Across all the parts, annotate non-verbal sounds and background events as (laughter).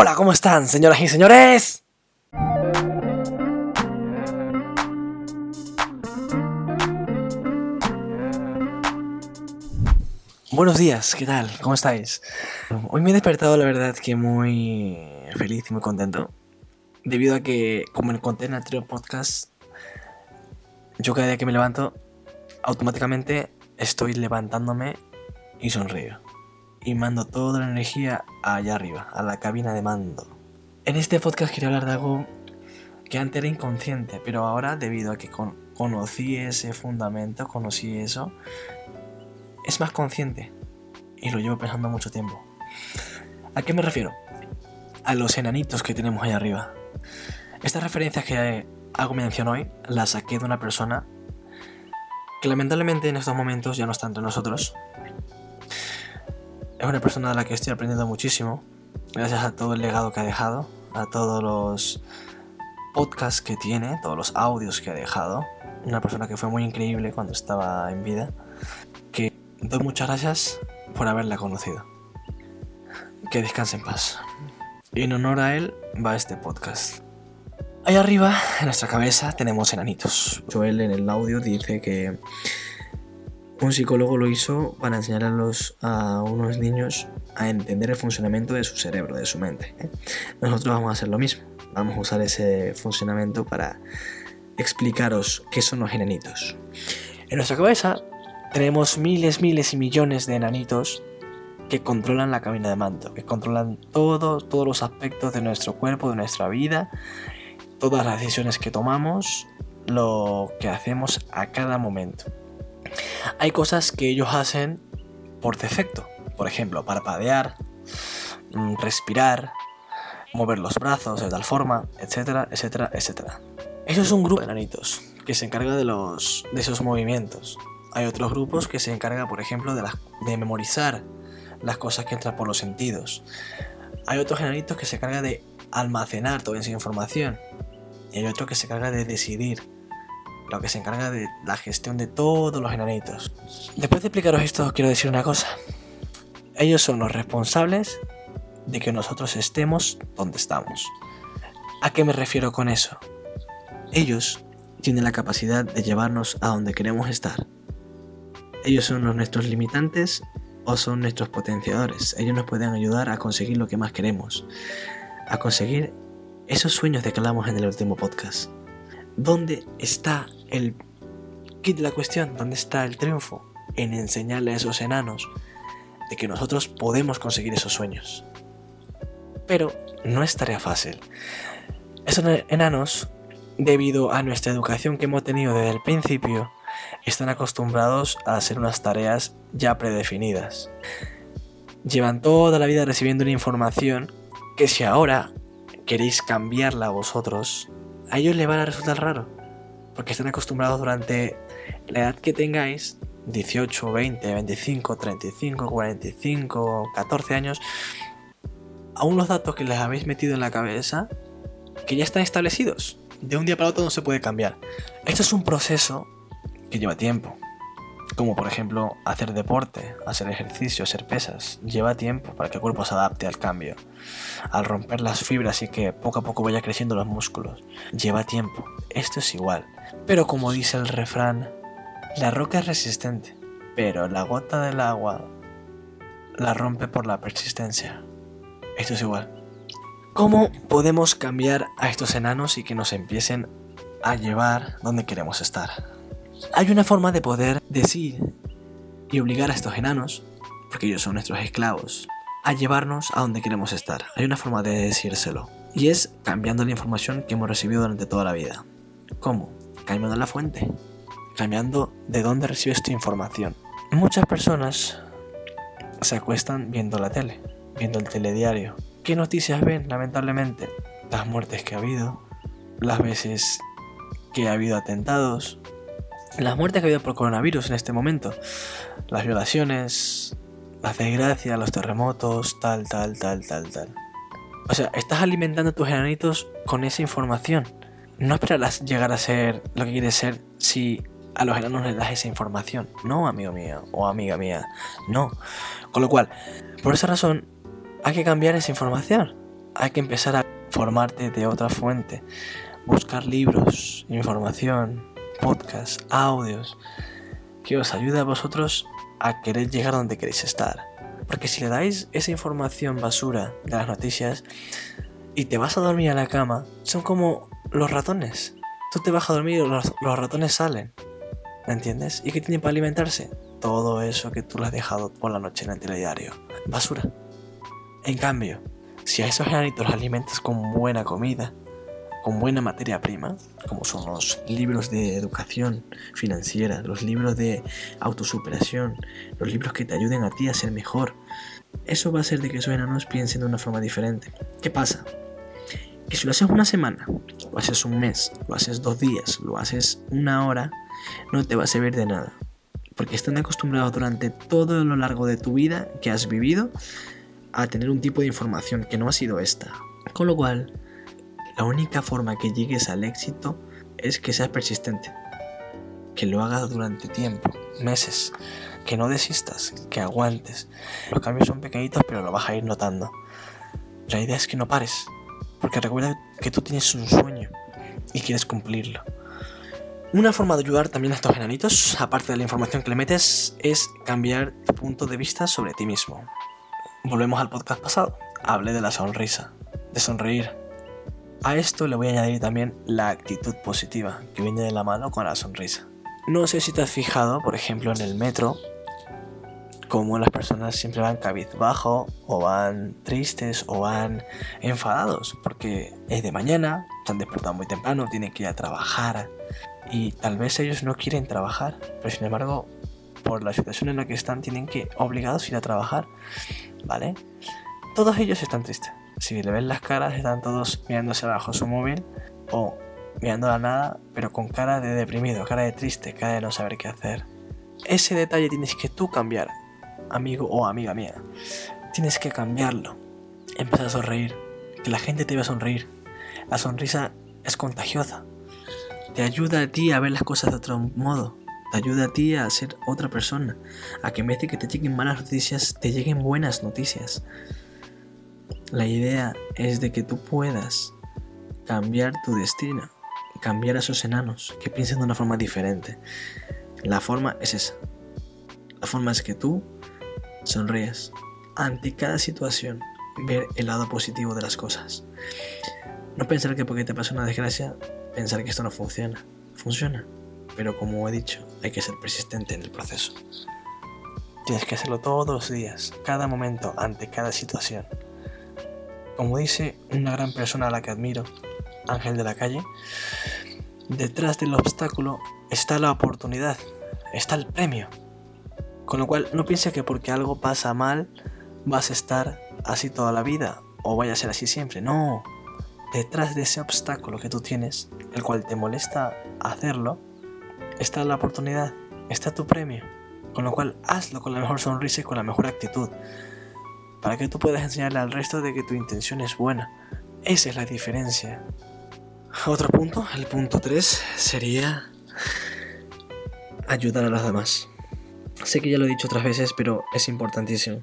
Hola, ¿cómo están, señoras y señores? Buenos días, ¿qué tal? ¿Cómo estáis? Hoy me he despertado, la verdad, que muy feliz y muy contento. Debido a que, como conté en el podcast, yo cada día que me levanto, automáticamente estoy levantándome y sonrío. Y mando toda la energía allá arriba, a la cabina de mando. En este podcast quería hablar de algo que antes era inconsciente, pero ahora debido a que conocí ese fundamento, conocí eso, es más consciente. Y lo llevo pensando mucho tiempo. ¿A qué me refiero? A los enanitos que tenemos ahí arriba. Estas referencias que hago mención hoy las saqué de una persona que lamentablemente en estos momentos ya no está entre nosotros. Es una persona de la que estoy aprendiendo muchísimo, gracias a todo el legado que ha dejado, a todos los podcasts que tiene, todos los audios que ha dejado. Una persona que fue muy increíble cuando estaba en vida. Que doy muchas gracias por haberla conocido. Que descanse en paz. Y en honor a él va este podcast. Ahí arriba, en nuestra cabeza, tenemos enanitos. Joel en el audio dice que un psicólogo lo hizo para enseñar a, los, unos niños a entender el funcionamiento de su cerebro, de su mente. ¿eh? Nosotros vamos a hacer lo mismo. Vamos a usar ese funcionamiento para explicaros qué son los enanitos. En nuestra cabeza tenemos miles, miles y millones de enanitos que controlan la cabina de manto, que controlan todos, todos los aspectos de nuestro cuerpo, de nuestra vida todas las decisiones que tomamos, lo que hacemos a cada momento. Hay cosas que ellos hacen por defecto, por ejemplo, parpadear, mm, respirar, mover los brazos de tal forma, etcétera, etcétera, etcétera. Eso es un grupo de enanitos que se encarga de, los, de esos movimientos. Hay otros grupos que se encargan, por ejemplo, de, memorizar las cosas que entran por los sentidos. Hay otros enanitos que se encargan de almacenar toda esa información y hay otro que se encarga de decidir, lo que se encarga de la gestión de todos los enanitos. Después de explicaros esto, quiero decir una cosa. Ellos son los responsables de que nosotros estemos donde estamos. ¿A qué me refiero con eso? Ellos tienen la capacidad de llevarnos a donde queremos estar. Ellos son nuestros limitantes o son nuestros potenciadores. Ellos nos pueden ayudar a conseguir lo que más queremos, a conseguir esos sueños de que hablamos en el último podcast. ¿Dónde está el kit de la cuestión? ¿Dónde está el triunfo? En enseñarle a esos enanos de que nosotros podemos conseguir esos sueños. Pero no es tarea fácil. Esos enanos, debido a nuestra educación que hemos tenido desde el principio, están acostumbrados a hacer unas tareas ya predefinidas. Llevan toda la vida recibiendo una información que si ahora queréis cambiarla vosotros, a ellos les van a resultar raro. Porque están acostumbrados durante la edad que tengáis, 18, 20, 25, 35, 45, 14 años, a unos datos que les habéis metido en la cabeza que ya están establecidos. De un día para otro no se puede cambiar. Esto es un proceso que lleva tiempo como por ejemplo hacer deporte, hacer ejercicio, hacer pesas, lleva tiempo para que el cuerpo se adapte al cambio, al romper las fibras y que poco a poco vaya creciendo los músculos, lleva tiempo, esto es igual. Pero como dice el refrán, la roca es resistente, pero la gota del agua la rompe por la persistencia. Esto es igual. ¿Cómo podemos cambiar a estos enanos y que nos empiecen a llevar donde queremos estar? Hay una forma de poder decir y obligar a estos enanos, porque ellos son nuestros esclavos, a llevarnos a donde queremos estar. Hay una forma de decírselo. Y es cambiando la información que hemos recibido durante toda la vida. ¿Cómo? Cambiando la fuente. Cambiando de dónde recibes tu información. Muchas personas se acuestan viendo la tele, viendo el telediario. ¿Qué noticias ven? Lamentablemente, las muertes que ha habido, las veces que ha habido atentados, las muertes que ha habido por coronavirus en este momento, las violaciones, las desgracias, los terremotos, tal, tal, tal, tal, tal. O sea, estás alimentando tus enanitos con esa información. No esperarás llegar a ser lo que quieres ser si a los enanos les das esa información. No, amigo mío o amiga mía. No. Con lo cual, por esa razón, hay que cambiar esa información. Hay que empezar a formarte de otra fuente. Buscar libros, información, podcasts, audios, que os ayude a vosotros a querer llegar donde queréis estar. Porque si le dais esa información basura de las noticias y te vas a dormir a la cama, son como los ratones. Tú te vas a dormir y los, ratones salen. ¿Me entiendes? ¿Y qué tienen para alimentarse? Todo eso que tú le has dejado por la noche en el telediario. Basura. En cambio, si a esos enanitos los alimentas con buena comida, con buena materia prima, como son los libros de educación financiera, los libros de autosuperación, los libros que te ayuden a ti a ser mejor, eso va a hacer de que esos enanos piensen de una forma diferente. ¿Qué pasa? Que si lo haces una semana, lo haces un mes, lo haces dos días, lo haces una hora, no te va a servir de nada. Porque están acostumbrados durante todo lo largo de tu vida que has vivido a tener un tipo de información que no ha sido esta. Con lo cual, la única forma que llegues al éxito es que seas persistente. Que lo hagas durante tiempo, meses. Que no desistas, que aguantes. Los cambios son pequeñitos pero lo vas a ir notando. La idea es que no pares. Porque recuerda que tú tienes un sueño y quieres cumplirlo. Una forma de ayudar también a estos enanitos, aparte de la información que le metes, es cambiar tu punto de vista sobre ti mismo. Volvemos al podcast pasado. Hablé de la sonrisa, de sonreír. A esto le voy a añadir también la actitud positiva, que viene de la mano con la sonrisa. No sé si te has fijado, por ejemplo, en el metro, cómo las personas siempre van cabizbajo, o van tristes, o van enfadados, porque es de mañana, se han muy temprano, tienen que ir a trabajar, y tal vez ellos no quieren trabajar, pero sin embargo, por la situación en la que están, tienen que obligados ir a trabajar, ¿vale? Todos ellos están tristes. Si le ven las caras, están todos mirándose abajo su móvil o mirando a nada, pero con cara de deprimido, cara de triste, cara de no saber qué hacer. Ese detalle tienes que tú cambiar, amigo o amiga mía. Tienes que cambiarlo. Empezar a sonreír. Que la gente te vea sonreír. La sonrisa es contagiosa te ayuda a ti a ver las cosas de otro modo. Te ayuda a ti a ser otra persona. A que en vez de que te lleguen malas noticias, te lleguen buenas noticias. La idea es de que tú puedas cambiar tu destino. Cambiar a esos enanos. Que piensen de una forma diferente. La forma es esa. La forma es que tú sonríes ante cada situación. Ver el lado positivo de las cosas. No pensar que porque te pasa una desgracia pensar que esto no funciona. Funciona. Pero como he dicho, hay que ser persistente en el proceso. Tienes que hacerlo todos los días, cada momento, ante cada situación. Como dice una gran persona a la que admiro, Ángel de la Calle, detrás del obstáculo está la oportunidad, está el premio. Con lo cual, no pienses que porque algo pasa mal vas a estar así toda la vida o vaya a ser así siempre. No, detrás de ese obstáculo que tú tienes, el cual te molesta hacerlo, está la oportunidad, está tu premio. Con lo cual, hazlo con la mejor sonrisa y con la mejor actitud. Para que tú puedas enseñarle al resto de que tu intención es buena. Esa es la diferencia. Otro punto, el punto 3, sería ayudar a los demás. Sé que ya lo he dicho otras veces, pero es importantísimo.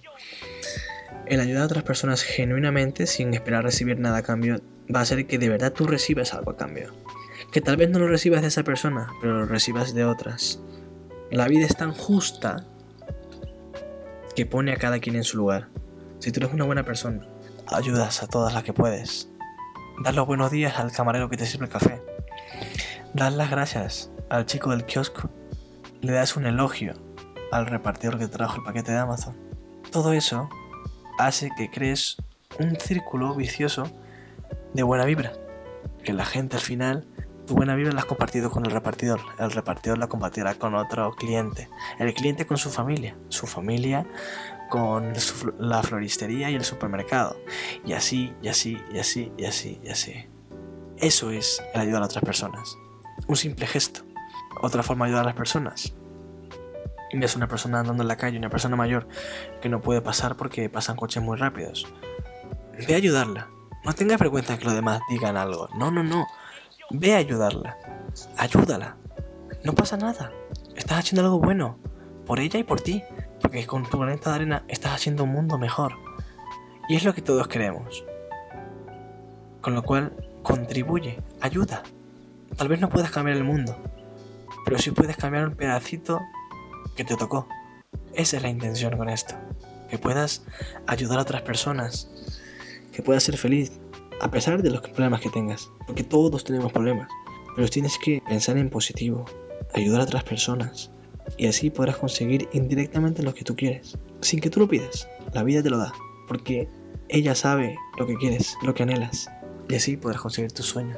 El ayudar a otras personas genuinamente, sin esperar recibir nada a cambio, va a hacer que de verdad tú recibas algo a cambio. Que tal vez no lo recibas de esa persona, pero lo recibas de otras. La vida es tan justa que pone a cada quien en su lugar. Si tú eres una buena persona, ayudas a todas las que puedes. Das los buenos días al camarero que te sirve el café. Das las gracias al chico del kiosco. Le das un elogio al repartidor que trajo el paquete de Amazon. Todo eso hace que crees un círculo vicioso de buena vibra. Que la gente al final, tu buena vibra la has compartido con el repartidor. El repartidor la compartirá con otro cliente. El cliente con su familia. Su familia con la floristería y el supermercado. Y así, y así, y así, y así, y así. Eso es el ayudar a otras personas. Un simple gesto. Otra forma de ayudar a las personas. Ves una persona andando en la calle, una persona mayor que no puede pasar porque pasan coches muy rápidos. Ve a ayudarla. No tengas vergüenza que los demás digan algo. No, no, no. Ve a ayudarla. Ayúdala. No pasa nada. Estás haciendo algo bueno. Por ella y por ti. Porque con tu granito de arena estás haciendo un mundo mejor. Y es lo que todos queremos. Con lo cual, contribuye, ayuda. Tal vez no puedas cambiar el mundo, pero sí puedes cambiar un pedacito que te tocó. Esa es la intención con esto. Que puedas ayudar a otras personas. Que puedas ser feliz a pesar de los problemas que tengas. Porque todos tenemos problemas. Pero tienes que pensar en positivo. Ayudar a otras personas. Y así podrás conseguir indirectamente lo que tú quieres. Sin que tú lo pidas. La vida te lo da. Porque ella sabe lo que quieres, lo que anhelas. Y así podrás conseguir tus sueños.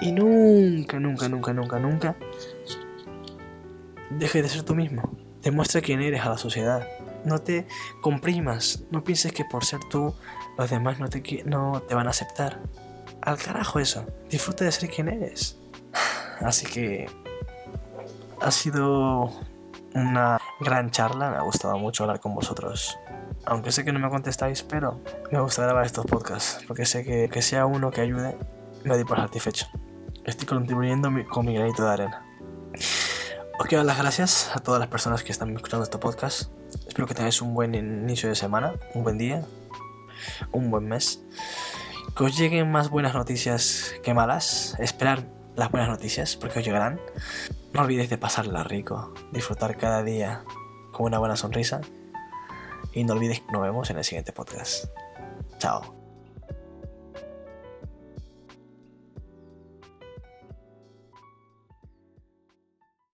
Y nunca, nunca, nunca, nunca, nunca dejes de ser tú mismo. Demuestra quién eres a la sociedad. No te comprimas. No pienses que por ser tú los demás no te, no te van a aceptar. Al carajo eso. Disfruta de ser quien eres. (sighs) Así que ha sido una gran charla. Me ha gustado mucho hablar con vosotros. Aunque sé que no me contestáis, pero me gusta grabar estos podcasts. Porque sé que, que sea uno que ayude, me doy por satisfecho. Estoy contribuyendo con mi granito de arena. Os quiero dar las gracias a todas las personas que están escuchando este podcast. Espero que tengáis un buen inicio de semana, un buen día, un buen mes. Que os lleguen más buenas noticias que malas. Esperar las buenas noticias porque os llegarán. No olvidéis de pasarla rico, disfrutar cada día con una buena sonrisa. Y no olvidéis que nos vemos en el siguiente podcast. Chao.